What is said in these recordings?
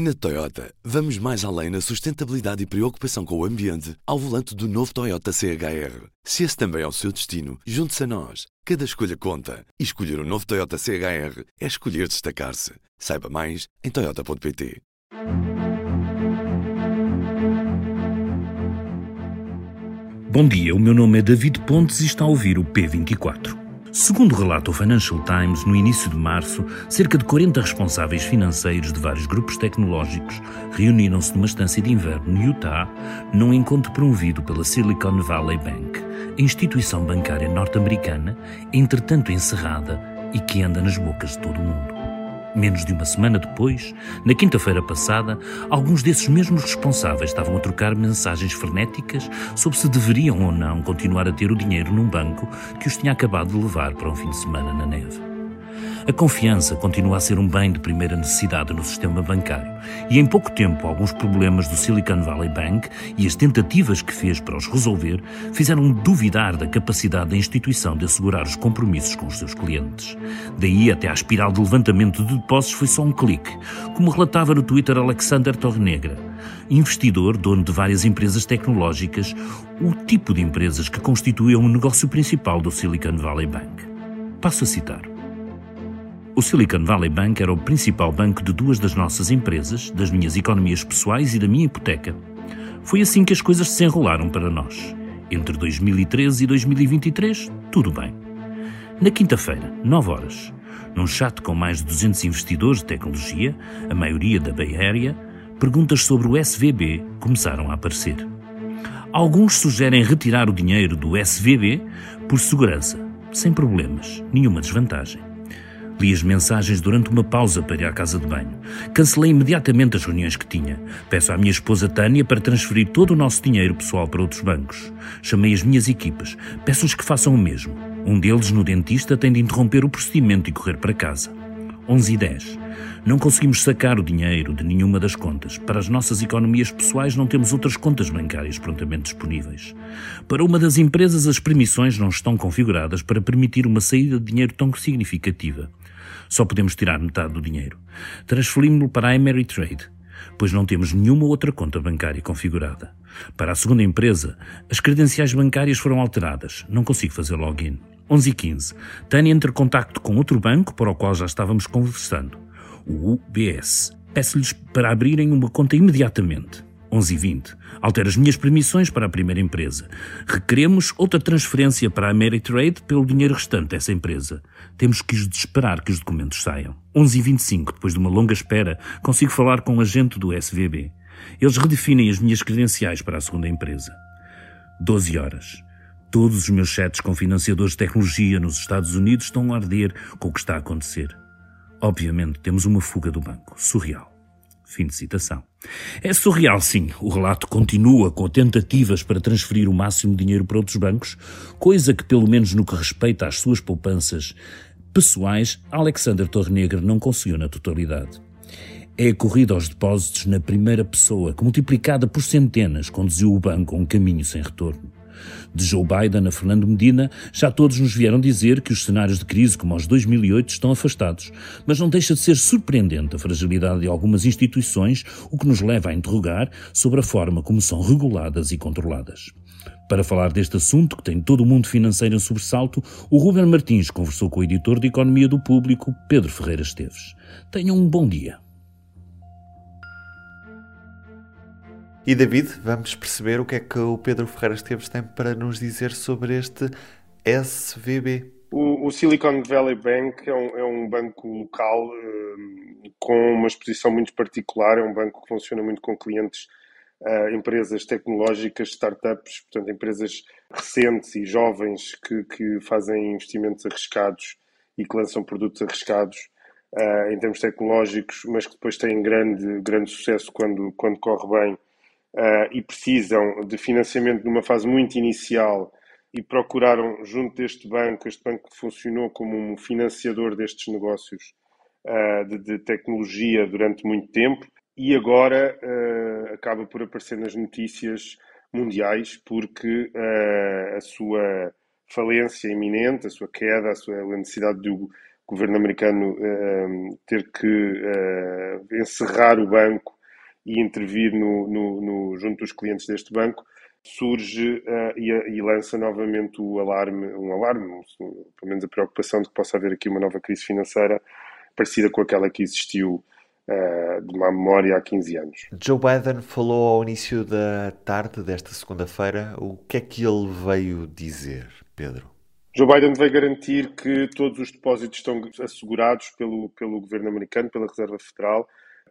Na Toyota, vamos mais além na sustentabilidade e preocupação com o ambiente ao volante do novo Toyota CHR. Se esse também é o seu destino, junte-se a nós. Cada escolha conta. E escolher o um novo Toyota CHR é escolher destacar-se. Saiba mais em Toyota.pt. Bom dia, o meu nome é David Pontes e está a ouvir o P24. Segundo relata o Financial Times, no início de março, cerca de 40 responsáveis financeiros de vários grupos tecnológicos reuniram-se numa estância de inverno no Utah, num encontro promovido pela Silicon Valley Bank, a instituição bancária norte-americana, entretanto encerrada e que anda nas bocas de todo o mundo. Menos de uma semana depois, na quinta-feira passada, alguns desses mesmos responsáveis estavam a trocar mensagens frenéticas sobre se deveriam ou não continuar a ter o dinheiro num banco que os tinha acabado de levar para um fim de semana na neve. A confiança continua a ser um bem de primeira necessidade no sistema bancário e em pouco tempo alguns problemas do Silicon Valley Bank e as tentativas que fez para os resolver fizeram duvidar da capacidade da instituição de assegurar os compromissos com os seus clientes. Daí até à espiral de levantamento de depósitos foi só um clique, como relatava no Twitter Alexander Torrenegra, investidor, dono de várias empresas tecnológicas, o tipo de empresas que constituíam o negócio principal do Silicon Valley Bank. Passo a citar. O Silicon Valley Bank era o principal banco de duas das nossas empresas, das minhas economias pessoais e da minha hipoteca. Foi assim que as coisas se enrolaram para nós. Entre 2013 e 2023, tudo bem. Na quinta-feira, 9 horas, num chat com mais de 200 investidores de tecnologia, a maioria da Bay Area, perguntas sobre o SVB começaram a aparecer. Alguns sugerem retirar o dinheiro do SVB por segurança, sem problemas, nenhuma desvantagem. Li as mensagens durante uma pausa para ir à casa de banho. Cancelei imediatamente as reuniões que tinha. Peço à minha esposa Tânia para transferir todo o nosso dinheiro pessoal para outros bancos. Chamei as minhas equipas. Peço-lhes que façam o mesmo. Um deles, no dentista, tem de interromper o procedimento e correr para casa. 11 e 10. Não conseguimos sacar o dinheiro de nenhuma das contas. Para as nossas economias pessoais, não temos outras contas bancárias prontamente disponíveis. Para uma das empresas, as permissões não estão configuradas para permitir uma saída de dinheiro tão significativa. Só podemos tirar metade do dinheiro. Transferimos-lo para a Ameritrade, pois não temos nenhuma outra conta bancária configurada. Para a segunda empresa, as credenciais bancárias foram alteradas. Não consigo fazer login. 11 e 15. Tânia entra em contacto com outro banco para o qual já estávamos conversando, o UBS. Peço-lhes para abrirem uma conta imediatamente. 11 e 20. Altero as minhas permissões para a primeira empresa. Requeremos outra transferência para a Ameritrade pelo dinheiro restante dessa empresa. Temos que esperar que os documentos saiam. 11 e 25. Depois de uma longa espera, consigo falar com o um agente do SVB. Eles redefinem as minhas credenciais para a segunda empresa. 12 horas. Todos os meus chats com financiadores de tecnologia nos Estados Unidos estão a arder com o que está a acontecer. Obviamente, temos uma fuga do banco. Surreal. Fim de citação. É surreal, sim. O relato continua com tentativas para transferir o máximo de dinheiro para outros bancos, coisa que, pelo menos no que respeita às suas poupanças pessoais, Alexander Torrenegra não conseguiu na totalidade. É a corrida aos depósitos na primeira pessoa, que multiplicada por centenas conduziu o banco a um caminho sem retorno. De Joe Biden a Fernando Medina, já todos nos vieram dizer que os cenários de crise como os 2008 estão afastados, mas não deixa de ser surpreendente a fragilidade de algumas instituições, o que nos leva a interrogar sobre a forma como são reguladas e controladas. Para falar deste assunto, que tem todo o mundo financeiro em sobressalto, o Ruben Martins conversou com o editor de Economia do Público, Pedro Ferreira Esteves. Tenham um bom dia. E David, vamos perceber o que é que o Pedro Ferreira Esteves tem para nos dizer sobre este SVB. O, o Silicon Valley Bank é um, é um banco local uh, com uma exposição muito particular, é um banco que funciona muito com clientes, uh, empresas tecnológicas, startups, portanto empresas recentes e jovens que, que fazem investimentos arriscados e que lançam produtos arriscados uh, em termos tecnológicos, mas que depois têm grande, grande sucesso quando, quando corre bem uh, e precisam de financiamento numa fase muito inicial e procuraram, junto deste banco, este banco que funcionou como um financiador destes negócios uh, de, de, tecnologia durante muito tempo e agora uh, acaba por aparecer nas notícias mundiais porque a sua falência iminente, a sua queda, a sua necessidade de, governo americano ter que encerrar o banco e intervir no, no, no, junto dos clientes deste banco, surge uh, e, e, lança novamente o alarme, um alarme, um, pelo menos a preocupação de que possa haver aqui uma nova crise financeira parecida com aquela que existiu uh, de má memória há 15 anos. Joe Biden falou ao início da tarde desta segunda-feira. O que é que ele veio dizer, Pedro? Joe Biden veio garantir que todos os depósitos estão assegurados pelo, pelo governo americano, pela Reserva Federal,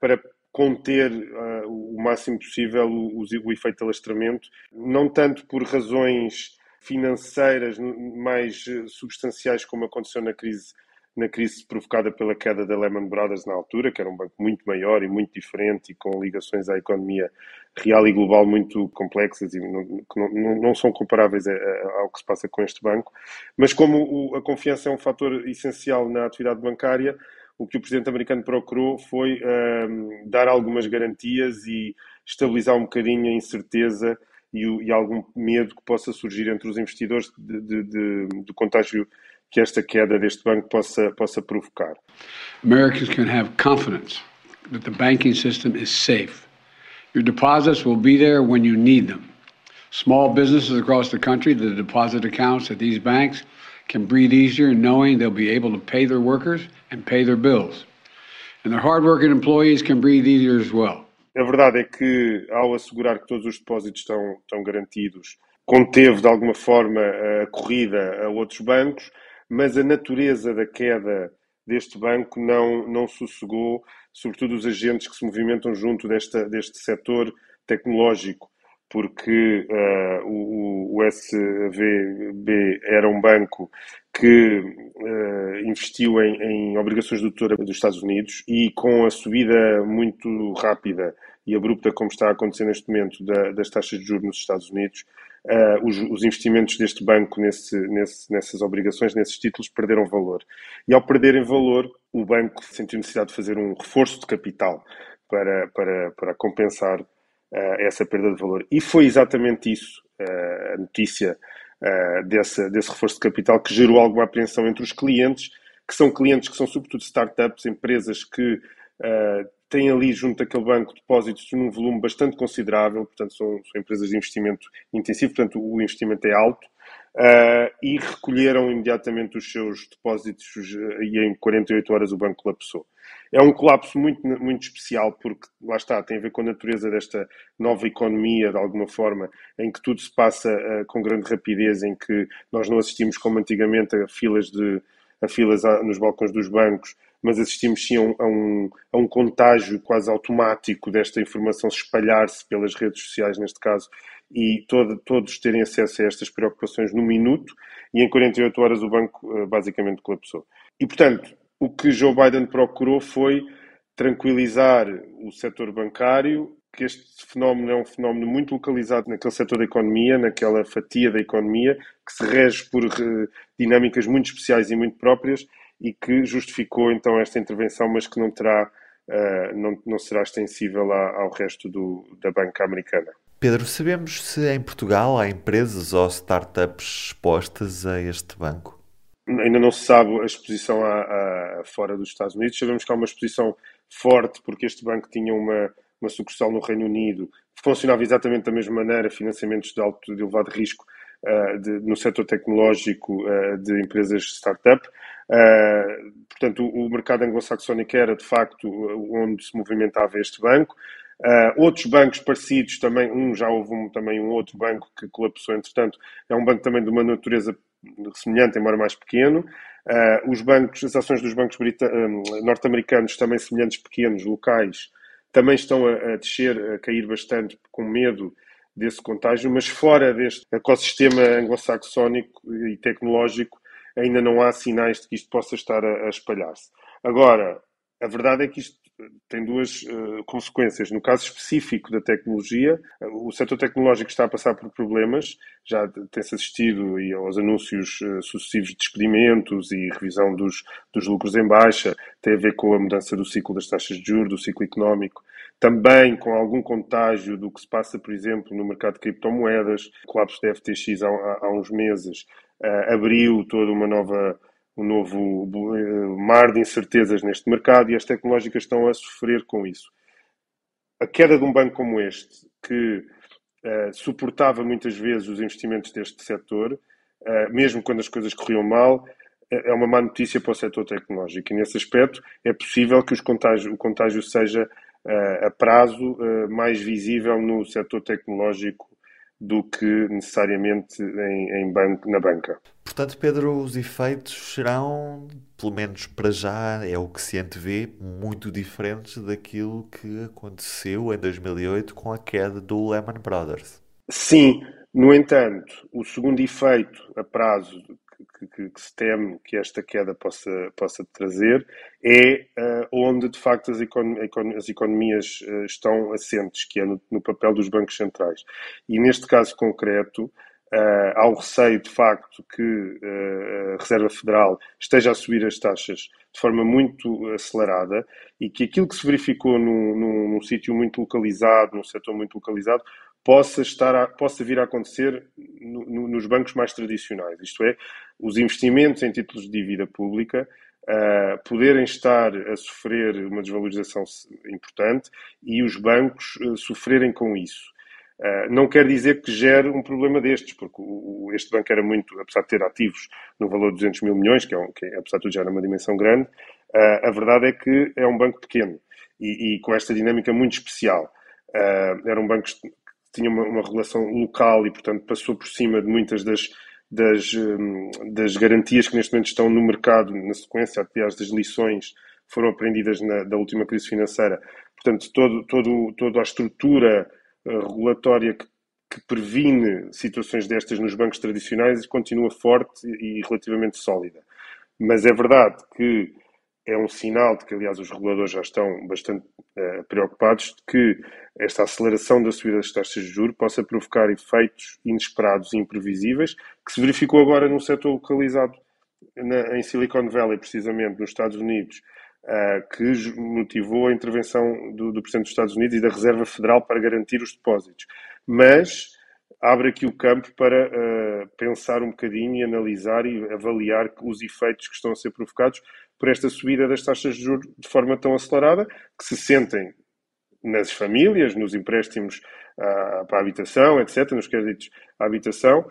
para conter uh, o máximo possível o, o, efeito alastramento, não tanto por razões financeiras mais substanciais como aconteceu na crise na crise provocada pela queda da Lehman Brothers na altura, que era um banco muito maior e muito diferente e com ligações à economia real e global muito complexas e não, não, não são comparáveis ao que se passa com este banco. Mas como a confiança é um fator essencial na atividade bancária, o que o presidente americano procurou foi um, dar algumas garantias e estabilizar um bocadinho a incerteza e, e algum medo que possa surgir entre os investidores de, de, de, de contágio que esta queda deste banco possa, possa provocar. Americans can have confidence that the banking system is safe. Your deposits will be there when you need them. Small businesses across the country, the deposit accounts at these banks can breathe easier knowing they'll be able to pay their workers and pay their bills. And their hardworking employees can breathe easier as well. A verdade é que, ao assegurar que todos os depósitos estão, estão garantidos, conteve de alguma forma a corrida a outros bancos, mas a natureza da queda deste banco não, não sossegou, sobretudo os agentes que se movimentam junto desta, deste setor tecnológico, porque uh, o, o, SVB era um banco que uh, investiu em, em, obrigações do tesouro dos Estados Unidos e com a subida muito rápida e abrupta como está a acontecer neste momento da, das taxas de juros nos Estados Unidos, uh, os, os, investimentos deste banco nesse, nesse, nessas obrigações, nesses títulos, perderam valor. E ao perderem valor, o banco sentiu necessidade de fazer um reforço de capital para, para, para compensar uh, essa perda de valor. E foi exatamente isso, uh, a notícia desse, desse reforço de capital, que gerou alguma apreensão entre os clientes, que são clientes que são sobretudo startups, empresas que têm ali junto daquele banco depósitos num volume bastante considerável, portanto são, são empresas de investimento intensivo, portanto o investimento é alto, uh, e recolheram imediatamente os seus depósitos e em 48 horas o banco colapsou. É um colapso muito, muito especial porque, lá está, tem a ver com a natureza desta nova economia, de alguma forma, em que tudo se passa uh, com grande rapidez, em que nós não assistimos como antigamente a filas, de, a filas nos balcões dos bancos, mas assistimos sim a um, a um contágio quase automático desta informação se espalhar-se pelas redes sociais, neste caso, e todo, todos terem acesso a estas preocupações no minuto, e em 48 horas o banco uh, basicamente colapsou. E, portanto, o que Joe Biden procurou foi tranquilizar o setor bancário, que este fenómeno é um fenómeno muito localizado naquele setor da economia, naquela fatia da economia, que se rege por uh, dinâmicas muito especiais e muito próprias, e que justificou então esta intervenção, mas que não terá, uh, não, não será extensível ao resto do, da banca americana. Pedro, sabemos se em Portugal há empresas ou startups expostas a este banco? Ainda não se sabe a exposição a, a, fora dos Estados Unidos. Sabemos que há uma exposição forte, porque este banco tinha uma, uma sucursal no Reino Unido, funcionava exatamente da mesma maneira, financiamentos de alto, de elevado risco uh, de, no setor tecnológico uh, de empresas startup. Uh, portanto, o, o mercado anglo-saxónico era, de facto, onde se movimentava este banco. Uh, outros bancos parecidos também, um já houve um, também um outro banco que colapsou, entretanto, é um banco também de uma natureza semelhante, embora mais pequeno. Uh, os bancos, as ações dos bancos norte-americanos, também semelhantes, pequenos, locais, também estão a, a, descer, a cair bastante, com medo desse contágio, mas fora deste ecossistema anglo-saxónico e tecnológico, ainda não há sinais de que isto possa estar a, a espalhar-se. Agora, a verdade é que isto tem duas uh, consequências. No caso específico da tecnologia, uh, o setor tecnológico está a passar por problemas, já tem-se assistido aos anúncios uh, sucessivos de despedimentos e revisão dos, dos lucros em baixa, tem a ver com a mudança do ciclo das taxas de juros, do ciclo económico, também com algum contágio do que se passa, por exemplo, no mercado de criptomoedas, colapso da FTX há, há uns meses uh, abriu toda uma nova um novo mar de incertezas neste mercado e as tecnológicas estão a sofrer com isso. A queda de um banco como este, que uh, suportava muitas vezes os investimentos deste setor, uh, mesmo quando as coisas corriam mal, é uma má notícia para o setor tecnológico. E nesse aspecto é possível que contágio, o contágio seja uh, a prazo mais visível no setor tecnológico do que necessariamente em, em banco, na banca. Portanto, Pedro, os efeitos serão, pelo menos para já, é o que se antevê, muito diferentes daquilo que aconteceu em 2008 com a queda do Lehman Brothers. Sim, no entanto, o segundo efeito a prazo que, que, que, se teme que esta queda possa, possa trazer é uh, onde de facto as, econ as economias uh, estão assentes, que é no, no, papel dos bancos centrais. E neste caso concreto, uh, há o receio de facto que a Reserva Federal esteja a subir as taxas de forma muito acelerada e que aquilo que se verificou num, num, num sítio muito localizado, num setor muito localizado, possa, estar a, possa vir a acontecer no, no, nos bancos mais tradicionais, isto é, os investimentos em títulos de dívida pública uh, poderem estar a sofrer uma desvalorização importante e os bancos uh, sofrerem com isso. Uh, não quer dizer que gere um problema destes, porque o, o, este banco era muito, apesar de ter ativos no valor de 200 mil milhões, que, é um, que apesar de tudo já era uma dimensão grande, a verdade é que é um banco pequeno e, e com esta dinâmica muito especial. era um banco tinha uma, uma regulação local e, portanto, passou por cima de muitas das, das, hum, das garantias que neste momento estão no mercado, na sequência, aliás, das lições que foram aprendidas na, da última crise financeira. Portanto, todo, todo, toda a estrutura uh, regulatória que, que previne situações destas nos bancos tradicionais continua forte e relativamente sólida. Mas é verdade que é um sinal de que, aliás, os reguladores já estão bastante uh, preocupados de que esta aceleração da subida das taxas de juros possa provocar efeitos inesperados e imprevisíveis, que se verificou agora num setor localizado na, em Silicon Valley, precisamente nos Estados Unidos, uh, que motivou a intervenção do, do Presidente dos Estados Unidos e da Reserva Federal para garantir os depósitos. Mas abre aqui o campo para uh, pensar um bocadinho e analisar e avaliar os efeitos que estão a ser provocados por esta subida das taxas de juros de forma tão acelerada que se sentem nas famílias, nos empréstimos uh, para a habitação, etc., nos créditos à habitação,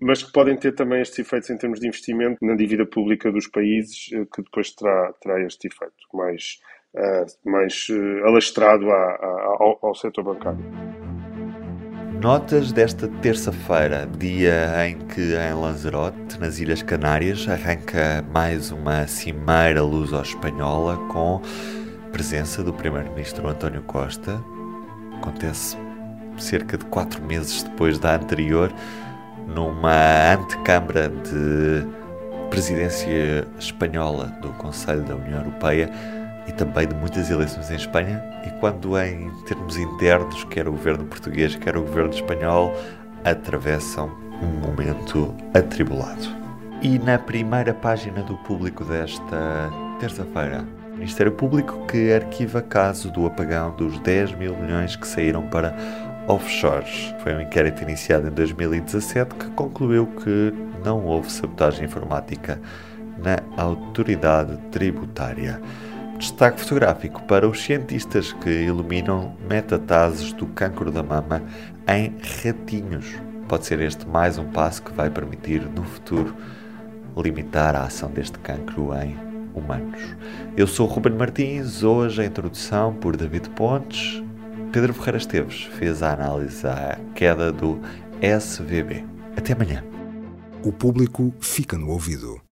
mas que podem ter também estes efeitos em termos de investimento na dívida pública dos países, uh, que depois terá, terá este efeito mais, uh, mais alastrado a, a, ao, ao setor bancário. Notas desta terça-feira, dia em que em Lanzarote, nas Ilhas Canárias, arranca mais uma cimeira luso-espanhola com presença do Primeiro-Ministro António Costa. Acontece cerca de quatro meses depois da anterior, numa antecâmara de presidência espanhola do Conselho da União Europeia e também de muitas eleições em Espanha. E quando, em termos internos, quer o governo português, quer o governo espanhol, atravessam um momento atribulado. E na primeira página do público desta terça-feira, Ministério Público que arquiva caso do apagão dos 10 mil milhões que saíram para offshores. Foi um inquérito iniciado em 2017 que concluiu que não houve sabotagem informática na autoridade tributária. Destaque fotográfico para os cientistas que iluminam metatases do cancro da mama em ratinhos. Pode ser este mais um passo que vai permitir, no futuro, limitar a ação deste cancro em humanos. Eu sou Ruben Martins, hoje a introdução por David Pontes. Pedro Ferreira Esteves fez a análise à queda do SVB. Até amanhã. O público fica no ouvido.